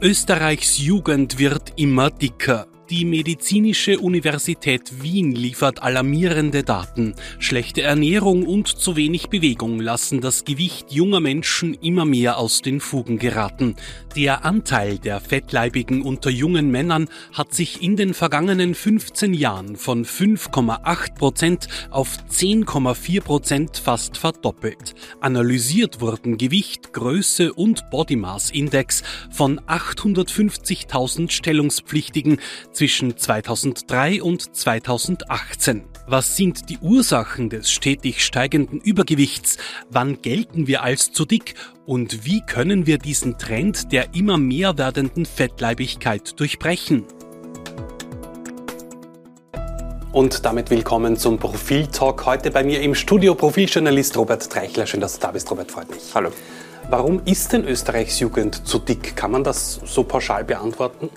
Österreichs Jugend wird immer dicker. Die Medizinische Universität Wien liefert alarmierende Daten. Schlechte Ernährung und zu wenig Bewegung lassen das Gewicht junger Menschen immer mehr aus den Fugen geraten. Der Anteil der Fettleibigen unter jungen Männern hat sich in den vergangenen 15 Jahren von 5,8 Prozent auf 10,4 Prozent fast verdoppelt. Analysiert wurden Gewicht, Größe und Body Mass Index von 850.000 Stellungspflichtigen zwischen 2003 und 2018. Was sind die Ursachen des stetig steigenden Übergewichts? Wann gelten wir als zu dick? Und wie können wir diesen Trend der immer mehr werdenden Fettleibigkeit durchbrechen? Und damit willkommen zum Profil-Talk. Heute bei mir im Studio Profiljournalist Robert Treichler. Schön, dass du da bist, Robert, freut mich. Hallo. Warum ist denn Österreichs Jugend zu dick? Kann man das so pauschal beantworten?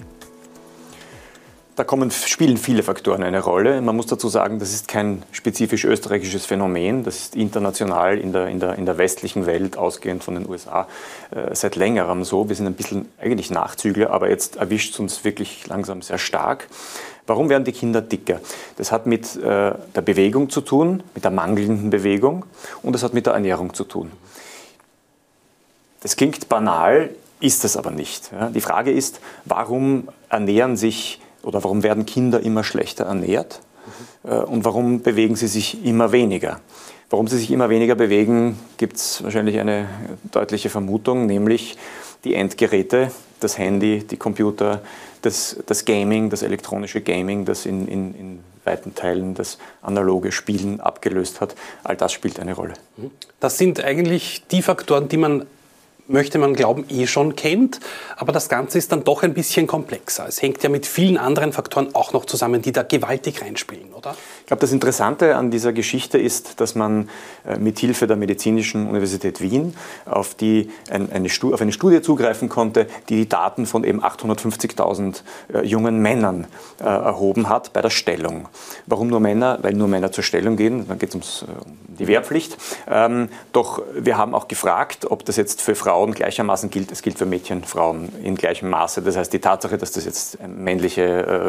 Da kommen, spielen viele Faktoren eine Rolle. Man muss dazu sagen, das ist kein spezifisch österreichisches Phänomen. Das ist international in der, in der, in der westlichen Welt, ausgehend von den USA, äh, seit längerem so. Wir sind ein bisschen eigentlich Nachzügler, aber jetzt erwischt es uns wirklich langsam sehr stark. Warum werden die Kinder dicker? Das hat mit äh, der Bewegung zu tun, mit der mangelnden Bewegung und das hat mit der Ernährung zu tun. Das klingt banal, ist es aber nicht. Ja? Die Frage ist, warum ernähren sich oder warum werden Kinder immer schlechter ernährt mhm. und warum bewegen sie sich immer weniger. Warum sie sich immer weniger bewegen, gibt es wahrscheinlich eine deutliche Vermutung, nämlich die Endgeräte, das Handy, die Computer, das, das Gaming, das elektronische Gaming, das in, in, in weiten Teilen das analoge Spielen abgelöst hat. All das spielt eine Rolle. Das sind eigentlich die Faktoren, die man möchte man glauben, eh schon kennt. Aber das Ganze ist dann doch ein bisschen komplexer. Es hängt ja mit vielen anderen Faktoren auch noch zusammen, die da gewaltig reinspielen, oder? Ich glaube, das Interessante an dieser Geschichte ist, dass man äh, mit Hilfe der Medizinischen Universität Wien auf, die, eine, auf eine Studie zugreifen konnte, die die Daten von eben 850.000 äh, jungen Männern äh, erhoben hat bei der Stellung. Warum nur Männer? Weil nur Männer zur Stellung gehen. Dann geht es um die Wehrpflicht. Ähm, doch wir haben auch gefragt, ob das jetzt für Frauen Frauen gleichermaßen gilt. Es gilt für Mädchen, Frauen in gleichem Maße. Das heißt, die Tatsache, dass das jetzt männliche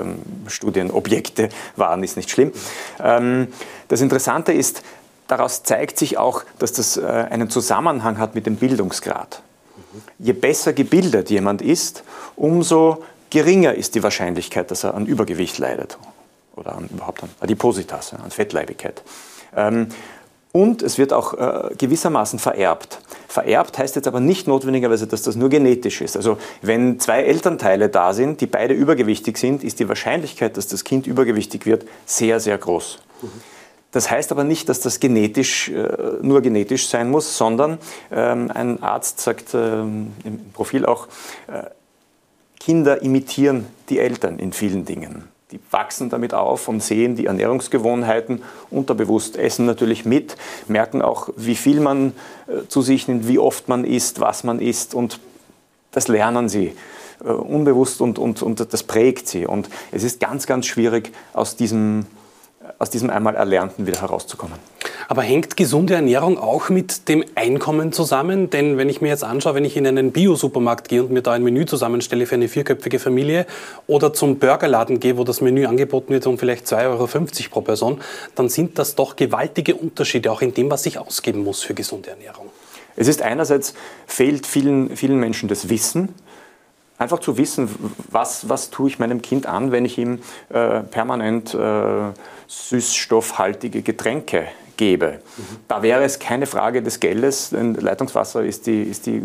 ähm, Studienobjekte waren, ist nicht schlimm. Ähm, das Interessante ist, daraus zeigt sich auch, dass das äh, einen Zusammenhang hat mit dem Bildungsgrad. Je besser gebildet jemand ist, umso geringer ist die Wahrscheinlichkeit, dass er an Übergewicht leidet oder an, überhaupt an Adipositas, an Fettleibigkeit. Ähm, und es wird auch äh, gewissermaßen vererbt. Vererbt heißt jetzt aber nicht notwendigerweise, dass das nur genetisch ist. Also wenn zwei Elternteile da sind, die beide übergewichtig sind, ist die Wahrscheinlichkeit, dass das Kind übergewichtig wird, sehr, sehr groß. Das heißt aber nicht, dass das genetisch, äh, nur genetisch sein muss, sondern ähm, ein Arzt sagt ähm, im Profil auch, äh, Kinder imitieren die Eltern in vielen Dingen die wachsen damit auf und sehen die Ernährungsgewohnheiten unterbewusst, essen natürlich mit, merken auch, wie viel man äh, zu sich nimmt, wie oft man isst, was man isst und das lernen sie äh, unbewusst und, und, und das prägt sie. Und es ist ganz, ganz schwierig, aus diesem, aus diesem einmal Erlernten wieder herauszukommen. Aber hängt gesunde Ernährung auch mit dem Einkommen zusammen? Denn wenn ich mir jetzt anschaue, wenn ich in einen Bio-Supermarkt gehe und mir da ein Menü zusammenstelle für eine vierköpfige Familie oder zum Burgerladen gehe, wo das Menü angeboten wird um vielleicht 2,50 Euro pro Person, dann sind das doch gewaltige Unterschiede auch in dem, was ich ausgeben muss für gesunde Ernährung. Es ist einerseits, fehlt vielen, vielen Menschen das Wissen, einfach zu wissen, was, was tue ich meinem Kind an, wenn ich ihm äh, permanent äh, süßstoffhaltige Getränke gebe. Mhm. Da wäre es keine Frage des Geldes, denn Leitungswasser ist die, ist die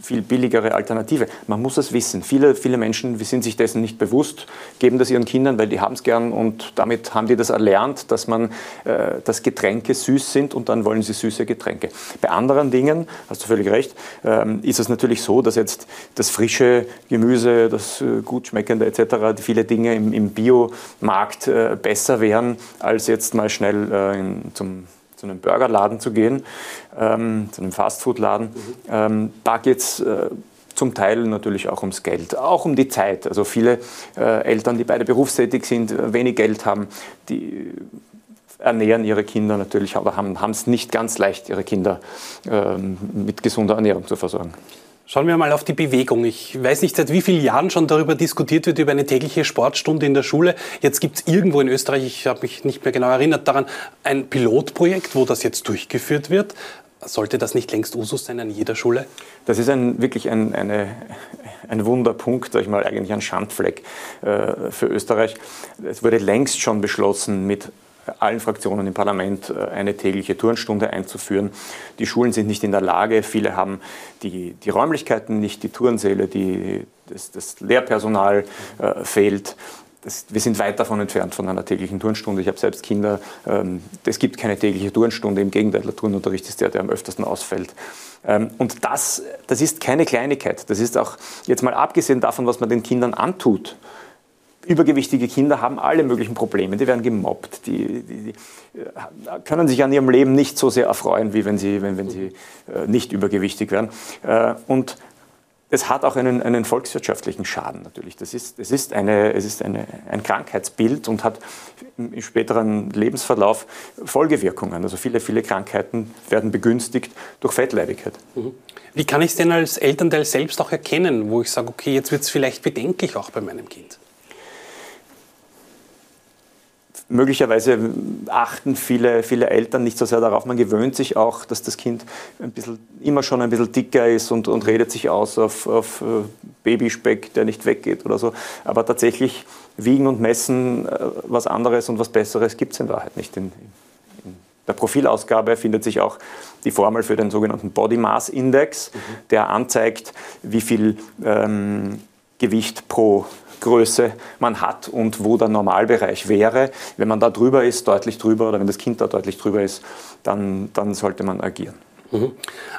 viel billigere Alternative. Man muss es wissen. Viele, viele Menschen sind sich dessen nicht bewusst, geben das ihren Kindern, weil die haben es gern und damit haben die das erlernt, dass man, äh, dass Getränke süß sind und dann wollen sie süße Getränke. Bei anderen Dingen, hast du völlig recht, ähm, ist es natürlich so, dass jetzt das frische Gemüse, das äh, gut schmeckende etc., viele Dinge im, im Biomarkt äh, besser wären, als jetzt mal schnell äh, in, zum zu einem Burgerladen zu gehen, ähm, zu einem Fastfoodladen. Ähm, da geht es äh, zum Teil natürlich auch ums Geld, auch um die Zeit. Also viele äh, Eltern, die beide berufstätig sind, äh, wenig Geld haben, die ernähren ihre Kinder natürlich, aber haben es nicht ganz leicht, ihre Kinder ähm, mit gesunder Ernährung zu versorgen. Schauen wir mal auf die Bewegung. Ich weiß nicht, seit wie vielen Jahren schon darüber diskutiert wird, über eine tägliche Sportstunde in der Schule. Jetzt gibt es irgendwo in Österreich, ich habe mich nicht mehr genau erinnert daran, ein Pilotprojekt, wo das jetzt durchgeführt wird. Sollte das nicht längst Usus sein an jeder Schule? Das ist ein, wirklich ein, eine, ein Wunderpunkt, sag ich mal, eigentlich ein Schandfleck äh, für Österreich. Es wurde längst schon beschlossen, mit allen Fraktionen im Parlament äh, eine tägliche Turnstunde einzuführen. Die Schulen sind nicht in der Lage, viele haben die, die Räumlichkeiten nicht, die Turnsäle, die, das, das Lehrpersonal äh, fehlt. Das, wir sind weit davon entfernt von einer täglichen Turnstunde. Ich habe selbst Kinder. Ähm, es gibt keine tägliche Turnstunde. Im Gegenteil, der Turnunterricht ist der, der am öftersten ausfällt. Ähm, und das, das ist keine Kleinigkeit. Das ist auch jetzt mal abgesehen davon, was man den Kindern antut übergewichtige Kinder haben alle möglichen Probleme. Die werden gemobbt, die, die, die, äh, können sich an ihrem Leben nicht so sehr erfreuen, wie wenn sie, wenn, wenn sie äh, nicht übergewichtig werden. Äh, und es hat auch einen, einen volkswirtschaftlichen Schaden natürlich. Das ist, es ist, eine, es ist eine, ein Krankheitsbild und hat im späteren Lebensverlauf Folgewirkungen. Also viele, viele Krankheiten werden begünstigt durch Fettleibigkeit. Mhm. Wie kann ich es denn als Elternteil selbst auch erkennen, wo ich sage, okay, jetzt wird es vielleicht bedenklich auch bei meinem Kind? Möglicherweise achten viele, viele Eltern nicht so sehr darauf. Man gewöhnt sich auch, dass das Kind ein bisschen, immer schon ein bisschen dicker ist und, und redet sich aus auf, auf äh, Babyspeck, der nicht weggeht oder so. Aber tatsächlich wiegen und messen äh, was anderes und was Besseres gibt es in Wahrheit nicht. In, in der Profilausgabe findet sich auch die Formel für den sogenannten Body Mass Index, mhm. der anzeigt, wie viel ähm, Gewicht pro Größe man hat und wo der Normalbereich wäre. Wenn man da drüber ist, deutlich drüber, oder wenn das Kind da deutlich drüber ist, dann, dann sollte man agieren. Mhm.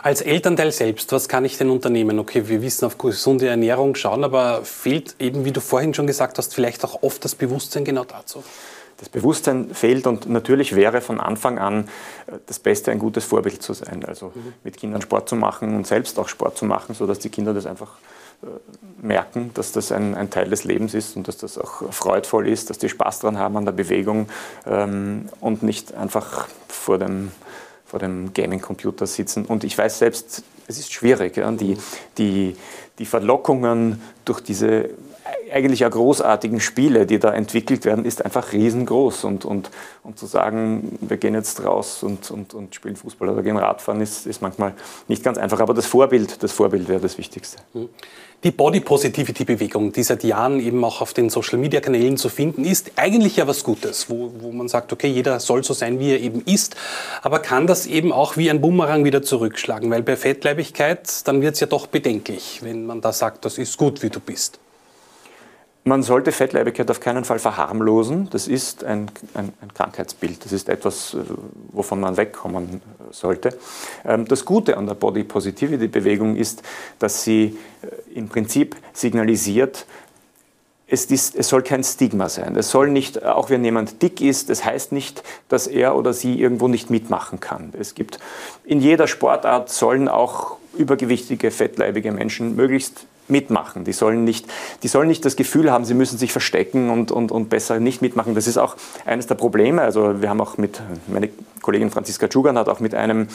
Als Elternteil selbst, was kann ich denn unternehmen? Okay, wir wissen auf gesunde Ernährung schauen, aber fehlt eben, wie du vorhin schon gesagt hast, vielleicht auch oft das Bewusstsein genau dazu? Das Bewusstsein fehlt und natürlich wäre von Anfang an äh, das Beste, ein gutes Vorbild zu sein. Also mhm. mit Kindern Sport zu machen und selbst auch Sport zu machen, sodass die Kinder das einfach merken, dass das ein, ein, Teil des Lebens ist und dass das auch freudvoll ist, dass die Spaß daran haben an der Bewegung ähm, und nicht einfach vor dem, vor dem Gaming-Computer sitzen. Und ich weiß selbst, es ist schwierig, ja, die, die, die Verlockungen durch diese eigentlich ja großartigen Spiele, die da entwickelt werden, ist einfach riesengroß. Und, und, und zu sagen, wir gehen jetzt raus und, und, und spielen Fußball oder gehen Radfahren, ist, ist manchmal nicht ganz einfach. Aber das Vorbild, das Vorbild wäre das Wichtigste. Mhm. Die Body Positivity Bewegung, die seit Jahren eben auch auf den Social Media Kanälen zu finden ist, eigentlich ja was Gutes, wo, wo man sagt, okay, jeder soll so sein, wie er eben ist, aber kann das eben auch wie ein Bumerang wieder zurückschlagen, weil bei Fettleibigkeit, dann wird es ja doch bedenklich, wenn man da sagt, das ist gut, wie du bist. Man sollte Fettleibigkeit auf keinen Fall verharmlosen. Das ist ein, ein, ein, Krankheitsbild. Das ist etwas, äh, wovon man wegkommen sollte. Ähm, das Gute an der Body Positivity Bewegung ist, dass sie äh, im Prinzip signalisiert, es, ist, es, soll kein Stigma sein. Es soll nicht, auch wenn jemand dick ist, das heißt nicht, dass er oder sie irgendwo nicht mitmachen kann. Es gibt in jeder Sportart sollen auch übergewichtige, fettleibige Menschen möglichst mitmachen. Die sollen nicht, die sollen nicht das Gefühl haben, sie müssen sich verstecken und, und, und besser nicht mitmachen. Das ist auch eines der Probleme. Also wir haben auch mit, meine Kollegin Franziska Tschugan hat auch mit einem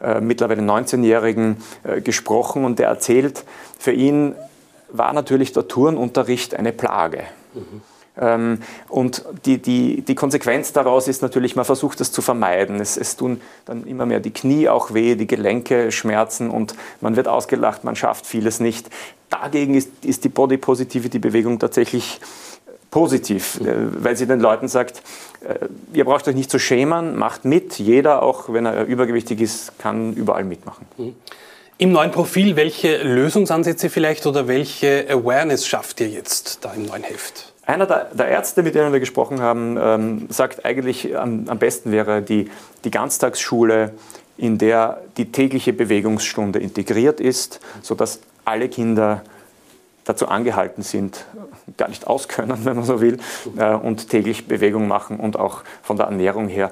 äh, mittlerweile 19-Jährigen äh, gesprochen und der erzählt, für ihn war natürlich der Turnunterricht eine Plage. Mhm. Ähm, und die, die, die Konsequenz daraus ist natürlich, man versucht das zu vermeiden. Es, es tun dann immer mehr die Knie auch weh, die Gelenke schmerzen und man wird ausgelacht, man schafft vieles nicht. Dagegen ist, ist die Body Positivity Bewegung tatsächlich positiv, mhm. Äh, weil sie den Leuten sagt, äh, ihr braucht euch nicht zu schämen, macht mit. Jeder, auch wenn er übergewichtig ist, kann überall mitmachen. Mhm. Im neuen Profil, welche Lösungsansätze vielleicht oder welche Awareness schafft ihr jetzt da im neuen Heft? Einer der, der, Ärzte, mit denen wir gesprochen haben, ähm, sagt eigentlich, am, am, besten wäre die, die Ganztagsschule, in der die tägliche Bewegungsstunde integriert ist, sodass alle Kinder dazu angehalten sind, gar nicht auskönnen, wenn man so will, äh, und täglich Bewegung machen und auch von der Ernährung her.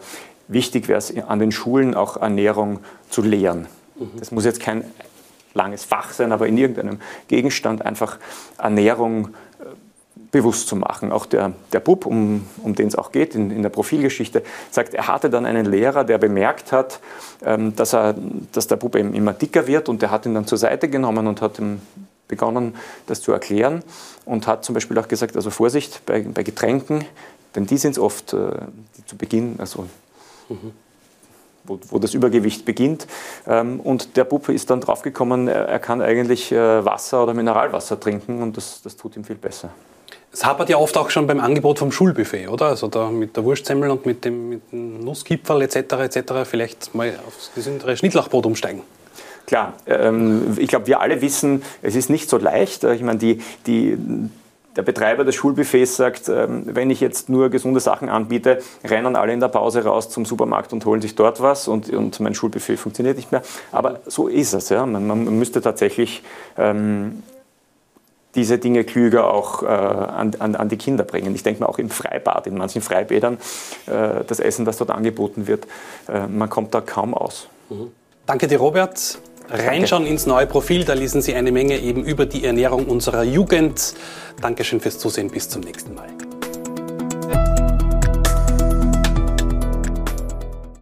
Wichtig wäre es an den Schulen auch Ernährung zu lehren. Mhm. Das muss jetzt kein langes Fach sein, aber in irgendeinem Gegenstand einfach Ernährung bewusst zu machen. Auch der, der Bub, um, um den es auch geht in, in der Profilgeschichte, sagt, er hatte dann einen Lehrer, der bemerkt hat, ähm, dass, er, dass der Bub eben immer dicker wird und der hat ihn dann zur Seite genommen und hat ihm begonnen, das zu erklären und hat zum Beispiel auch gesagt, also Vorsicht bei, bei Getränken, denn die sind es oft, äh, die zu Beginn, also mhm. wo, wo, das Übergewicht beginnt. Ähm, und der Bub ist dann draufgekommen, er kann eigentlich äh, Wasser oder Mineralwasser trinken und das, das tut ihm viel besser. Es hapert ja oft auch schon beim Angebot vom Schulbuffet, oder? Also da mit der Wurstsemmel und mit dem, mit dem Nusskipferl etc. etc. vielleicht mal aufs gesündere Schnittlauchbrot umsteigen. Klar, ähm, ich glaube, wir alle wissen, es ist nicht so leicht. Äh, ich meine, die, die, der Betreiber des Schulbuffets sagt, ähm, wenn ich jetzt nur gesunde Sachen anbiete, rennen alle in der Pause raus zum Supermarkt und holen sich dort was und, und mein Schulbuffet funktioniert nicht mehr. Aber so ist es. Ja. Man, man müsste tatsächlich ähm, diese Dinge klüger auch äh, an, an, an, die Kinder bringen. Ich denke mal auch im Freibad, in manchen Freibädern, äh, das Essen, das dort angeboten wird, äh, man kommt da kaum aus. Mhm. Danke dir, Robert. Reinschauen ins neue Profil, da lesen Sie eine Menge eben über die Ernährung unserer Jugend. Dankeschön fürs Zusehen, bis zum nächsten Mal.